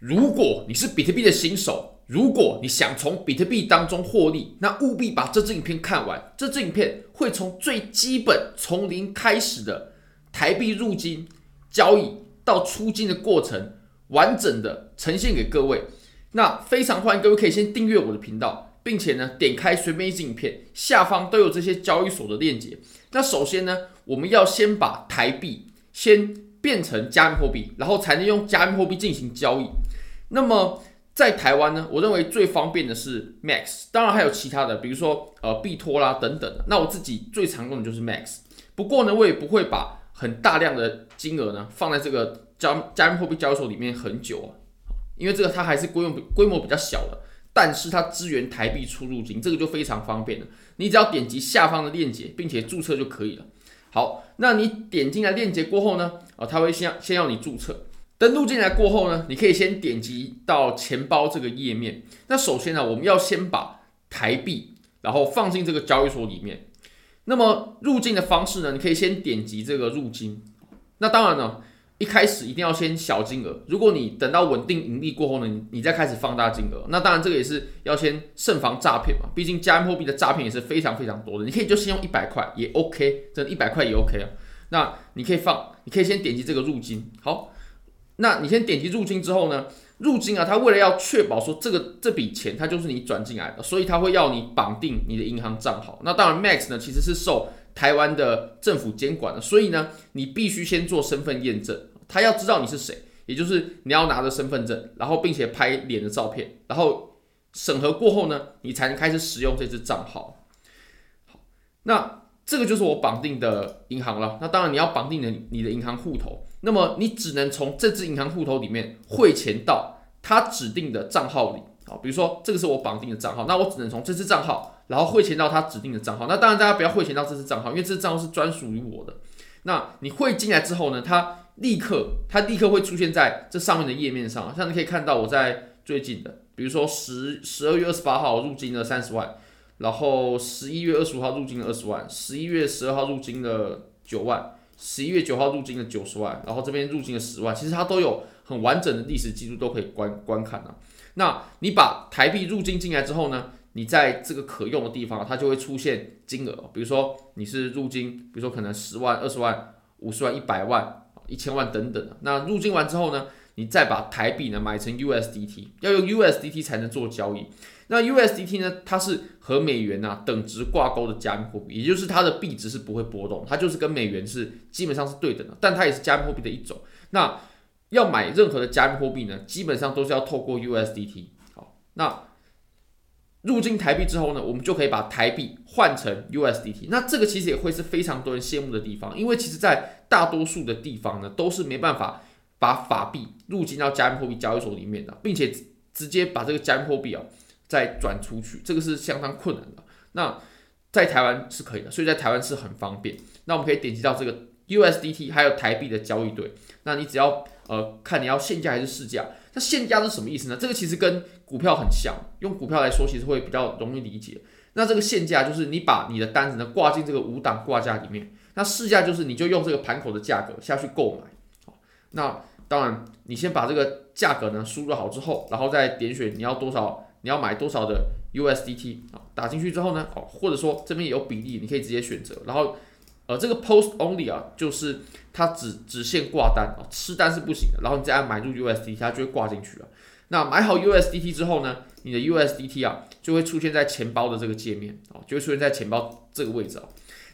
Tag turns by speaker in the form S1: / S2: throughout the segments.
S1: 如果你是比特币的新手，如果你想从比特币当中获利，那务必把这支影片看完。这支影片会从最基本、从零开始的台币入金交易到出金的过程，完整的呈现给各位。那非常欢迎各位可以先订阅我的频道，并且呢点开随便一支影片，下方都有这些交易所的链接。那首先呢，我们要先把台币先变成加密货币，然后才能用加密货币进行交易。那么在台湾呢，我认为最方便的是 Max，当然还有其他的，比如说呃币托啦等等的。那我自己最常用的就是 Max，不过呢，我也不会把很大量的金额呢放在这个加加密货币交易所里面很久啊，因为这个它还是规模规模比较小的，但是它支援台币出入金，这个就非常方便了。你只要点击下方的链接，并且注册就可以了。好，那你点进来链接过后呢，啊，它会先先要你注册。登录进来过后呢，你可以先点击到钱包这个页面。那首先呢，我们要先把台币，然后放进这个交易所里面。那么入境的方式呢，你可以先点击这个入金。那当然呢，一开始一定要先小金额。如果你等到稳定盈利过后呢，你你再开始放大金额。那当然这个也是要先慎防诈骗嘛，毕竟加密货币的诈骗也是非常非常多的。你可以就先用一百块也 OK，真的一百块也 OK 啊。那你可以放，你可以先点击这个入金。好。那你先点击入金之后呢，入金啊，他为了要确保说这个这笔钱它就是你转进来的，所以他会要你绑定你的银行账号。那当然，Max 呢其实是受台湾的政府监管的，所以呢你必须先做身份验证，他要知道你是谁，也就是你要拿着身份证，然后并且拍脸的照片，然后审核过后呢，你才能开始使用这支账号。好，那这个就是我绑定的银行了。那当然你要绑定的你的银行户头。那么你只能从这支银行户头里面汇钱到他指定的账号里，好，比如说这个是我绑定的账号，那我只能从这支账号，然后汇钱到他指定的账号。那当然大家不要汇钱到这支账号，因为这支账号是专属于我的。那你汇进来之后呢，它立刻它立刻会出现在这上面的页面上，像你可以看到我在最近的，比如说十十二月二十八号入金了三十万，然后十一月二十五号入金了二十万，十一月十二号入金了九万。十一月九号入金了九十万，然后这边入金了十万，其实它都有很完整的历史记录，都可以观观看啊。那你把台币入金进来之后呢，你在这个可用的地方，它就会出现金额，比如说你是入金，比如说可能十万、二十万、五十万、一百万、一千万等等。那入金完之后呢，你再把台币呢买成 USDT，要用 USDT 才能做交易。那 USDT 呢？它是和美元啊等值挂钩的加密货币，也就是它的币值是不会波动，它就是跟美元是基本上是对等的，但它也是加密货币的一种。那要买任何的加密货币呢，基本上都是要透过 USDT。好，那入金台币之后呢，我们就可以把台币换成 USDT。那这个其实也会是非常多人羡慕的地方，因为其实在大多数的地方呢，都是没办法把法币入金到加密货币交易所里面的，并且直接把这个加密货币啊。再转出去，这个是相当困难的。那在台湾是可以的，所以在台湾是很方便。那我们可以点击到这个 USDT 还有台币的交易对。那你只要呃看你要现价还是市价。那现价是什么意思呢？这个其实跟股票很像，用股票来说其实会比较容易理解。那这个现价就是你把你的单子呢挂进这个五档挂价里面。那市价就是你就用这个盘口的价格下去购买。那当然你先把这个价格呢输入好之后，然后再点选你要多少。你要买多少的 USDT 啊？打进去之后呢，哦，或者说这边也有比例，你可以直接选择。然后，呃，这个 Post Only 啊，就是它只只限挂单啊，吃单是不行的。然后你再按买入 USDT，它就会挂进去了。那买好 USDT 之后呢，你的 USDT 啊就会出现在钱包的这个界面啊，就会出现在钱包这个位置啊。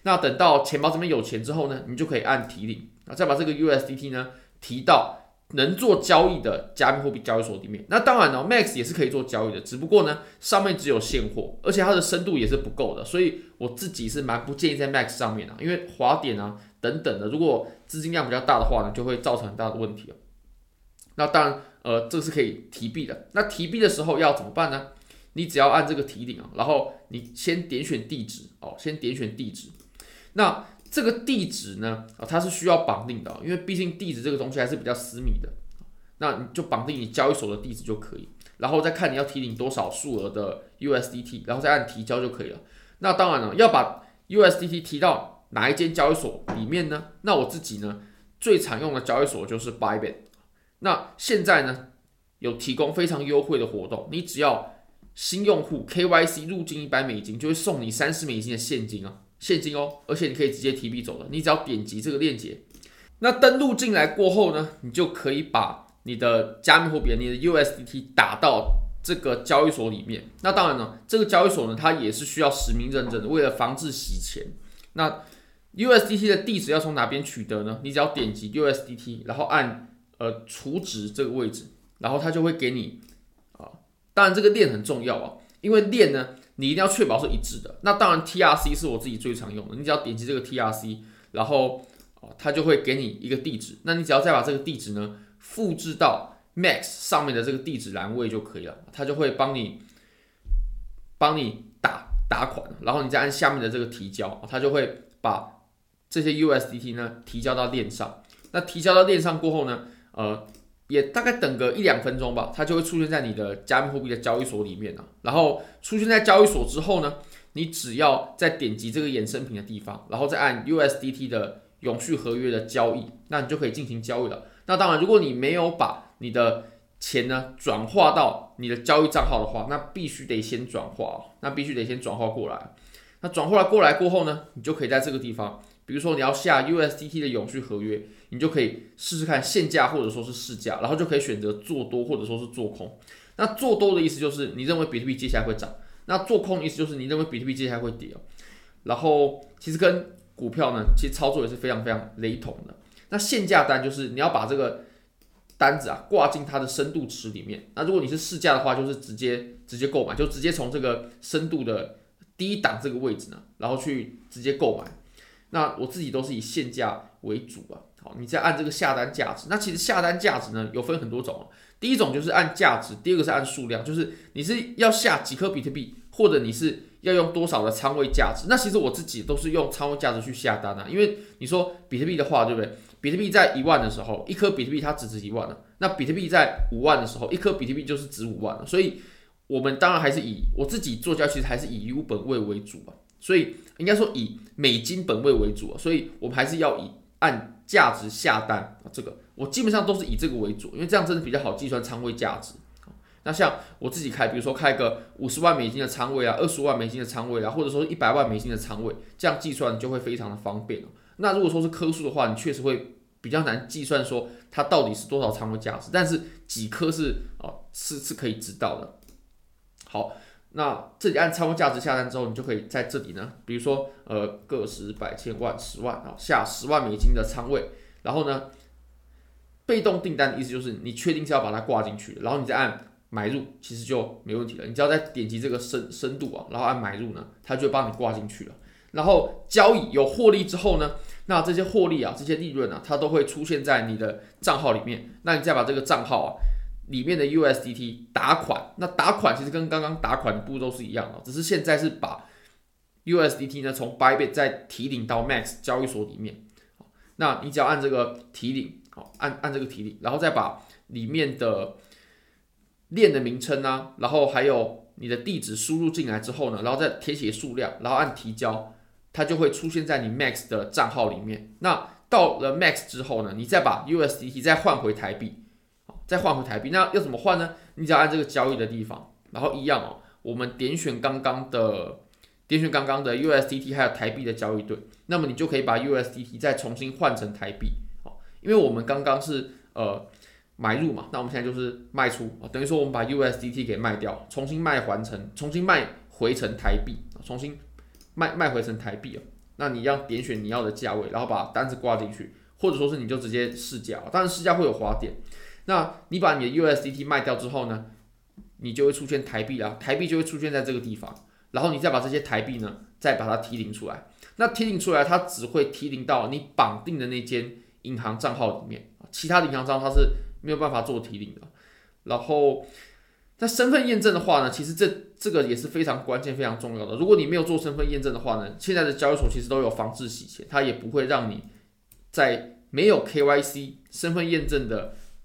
S1: 那等到钱包这边有钱之后呢，你就可以按提领啊，再把这个 USDT 呢提到。能做交易的加密货币交易所里面，那当然呢，Max 也是可以做交易的，只不过呢，上面只有现货，而且它的深度也是不够的，所以我自己是蛮不建议在 Max 上面的，因为滑点啊等等的，如果资金量比较大的话呢，就会造成很大的问题。那当然，呃，这个是可以提币的。那提币的时候要怎么办呢？你只要按这个提领啊，然后你先点选地址哦，先点选地址，那。这个地址呢，啊，它是需要绑定的，因为毕竟地址这个东西还是比较私密的。那你就绑定你交易所的地址就可以，然后再看你要提领多少数额的 USDT，然后再按提交就可以了。那当然了，要把 USDT 提到哪一间交易所里面呢？那我自己呢，最常用的交易所就是 Bybit。那现在呢，有提供非常优惠的活动，你只要新用户 KYC 入金一百美金，就会送你三十美金的现金啊，现金哦，而且你可以直接提币走了，你只要点击这个链接，那登录进来过后呢，你就可以把你的加密货币，你的 USDT 打到这个交易所里面。那当然呢，这个交易所呢，它也是需要实名认证的，为了防止洗钱。那 USDT 的地址要从哪边取得呢？你只要点击 USDT，然后按呃储值这个位置，然后它就会给你啊。当然这个链很重要啊，因为链呢，你一定要确保是一致的。那当然 TRC 是我自己最常用的，你只要点击这个 TRC，然后啊，它就会给你一个地址。那你只要再把这个地址呢复制到 Max 上面的这个地址栏位就可以了，它就会帮你帮你打打款，然后你再按下面的这个提交，它就会把。这些 USDT 呢，提交到链上，那提交到链上过后呢，呃，也大概等个一两分钟吧，它就会出现在你的加密货币的交易所里面了。然后出现在交易所之后呢，你只要再点击这个衍生品的地方，然后再按 USDT 的永续合约的交易，那你就可以进行交易了。那当然，如果你没有把你的钱呢转化到你的交易账号的话，那必须得先转化，那必须得先转化过来。那转化过来过后呢，你就可以在这个地方。比如说你要下 USDT 的永续合约，你就可以试试看现价或者说是市价，然后就可以选择做多或者说是做空。那做多的意思就是你认为比特币接下来会涨，那做空的意思就是你认为比特币接下来会跌。然后其实跟股票呢，其实操作也是非常非常雷同的。那现价单就是你要把这个单子啊挂进它的深度池里面。那如果你是市价的话，就是直接直接购买，就直接从这个深度的低档这个位置呢，然后去直接购买。那我自己都是以现价为主啊，好，你再按这个下单价值。那其实下单价值呢，有分很多种，第一种就是按价值，第二个是按数量，就是你是要下几颗比特币，或者你是要用多少的仓位价值。那其实我自己都是用仓位价值去下单啊，因为你说比特币的话，对不对？比特币在一万的时候，一颗比特币它只值一万了。那比特币在五万的时候，一颗比特币就是值五万了。所以，我们当然还是以我自己做交易，其实还是以 U 本位为主啊。所以应该说以美金本位为主，所以我们还是要以按价值下单啊，这个我基本上都是以这个为主，因为这样真的比较好计算仓位价值。那像我自己开，比如说开个五十万美金的仓位啊，二十万美金的仓位啊，或者说一百万美金的仓位，这样计算就会非常的方便。那如果说是颗数的话，你确实会比较难计算说它到底是多少仓位价值，但是几颗是哦是是可以知道的。好。那这里按仓位价值下单之后，你就可以在这里呢，比如说呃个十百千万十万啊，下十万美金的仓位，然后呢，被动订单的意思就是你确定是要把它挂进去，然后你再按买入，其实就没问题了。你只要再点击这个深深度啊，然后按买入呢，它就会帮你挂进去了。然后交易有获利之后呢，那这些获利啊，这些利润啊，它都会出现在你的账号里面。那你再把这个账号啊。里面的 USDT 打款，那打款其实跟刚刚打款的步骤是一样的，只是现在是把 USDT 呢从 Bybit 再提领到 Max 交易所里面。那你只要按这个提领，好，按按这个提领，然后再把里面的链的名称啊，然后还有你的地址输入进来之后呢，然后再填写数量，然后按提交，它就会出现在你 Max 的账号里面。那到了 Max 之后呢，你再把 USDT 再换回台币。再换回台币，那要怎么换呢？你只要按这个交易的地方，然后一样哦，我们点选刚刚的，点选刚刚的 USDT 还有台币的交易对，那么你就可以把 USDT 再重新换成台币，好，因为我们刚刚是呃买入嘛，那我们现在就是卖出。啊，等于说我们把 USDT 给卖掉，重新卖还成，重新卖回成台币，重新卖卖回成台币。哦，那你要点选你要的价位，然后把单子挂进去，或者说是你就直接市价，当然市价会有滑点。那你把你的 USDT 卖掉之后呢，你就会出现台币啊，台币就会出现在这个地方，然后你再把这些台币呢，再把它提领出来。那提领出来，它只会提领到你绑定的那间银行账号里面，其他的银行账号它是没有办法做提领的。然后，那身份验证的话呢，其实这这个也是非常关键、非常重要的。如果你没有做身份验证的话呢，现在的交易所其实都有防治洗钱，它也不会让你在没有 KYC 身份验证的。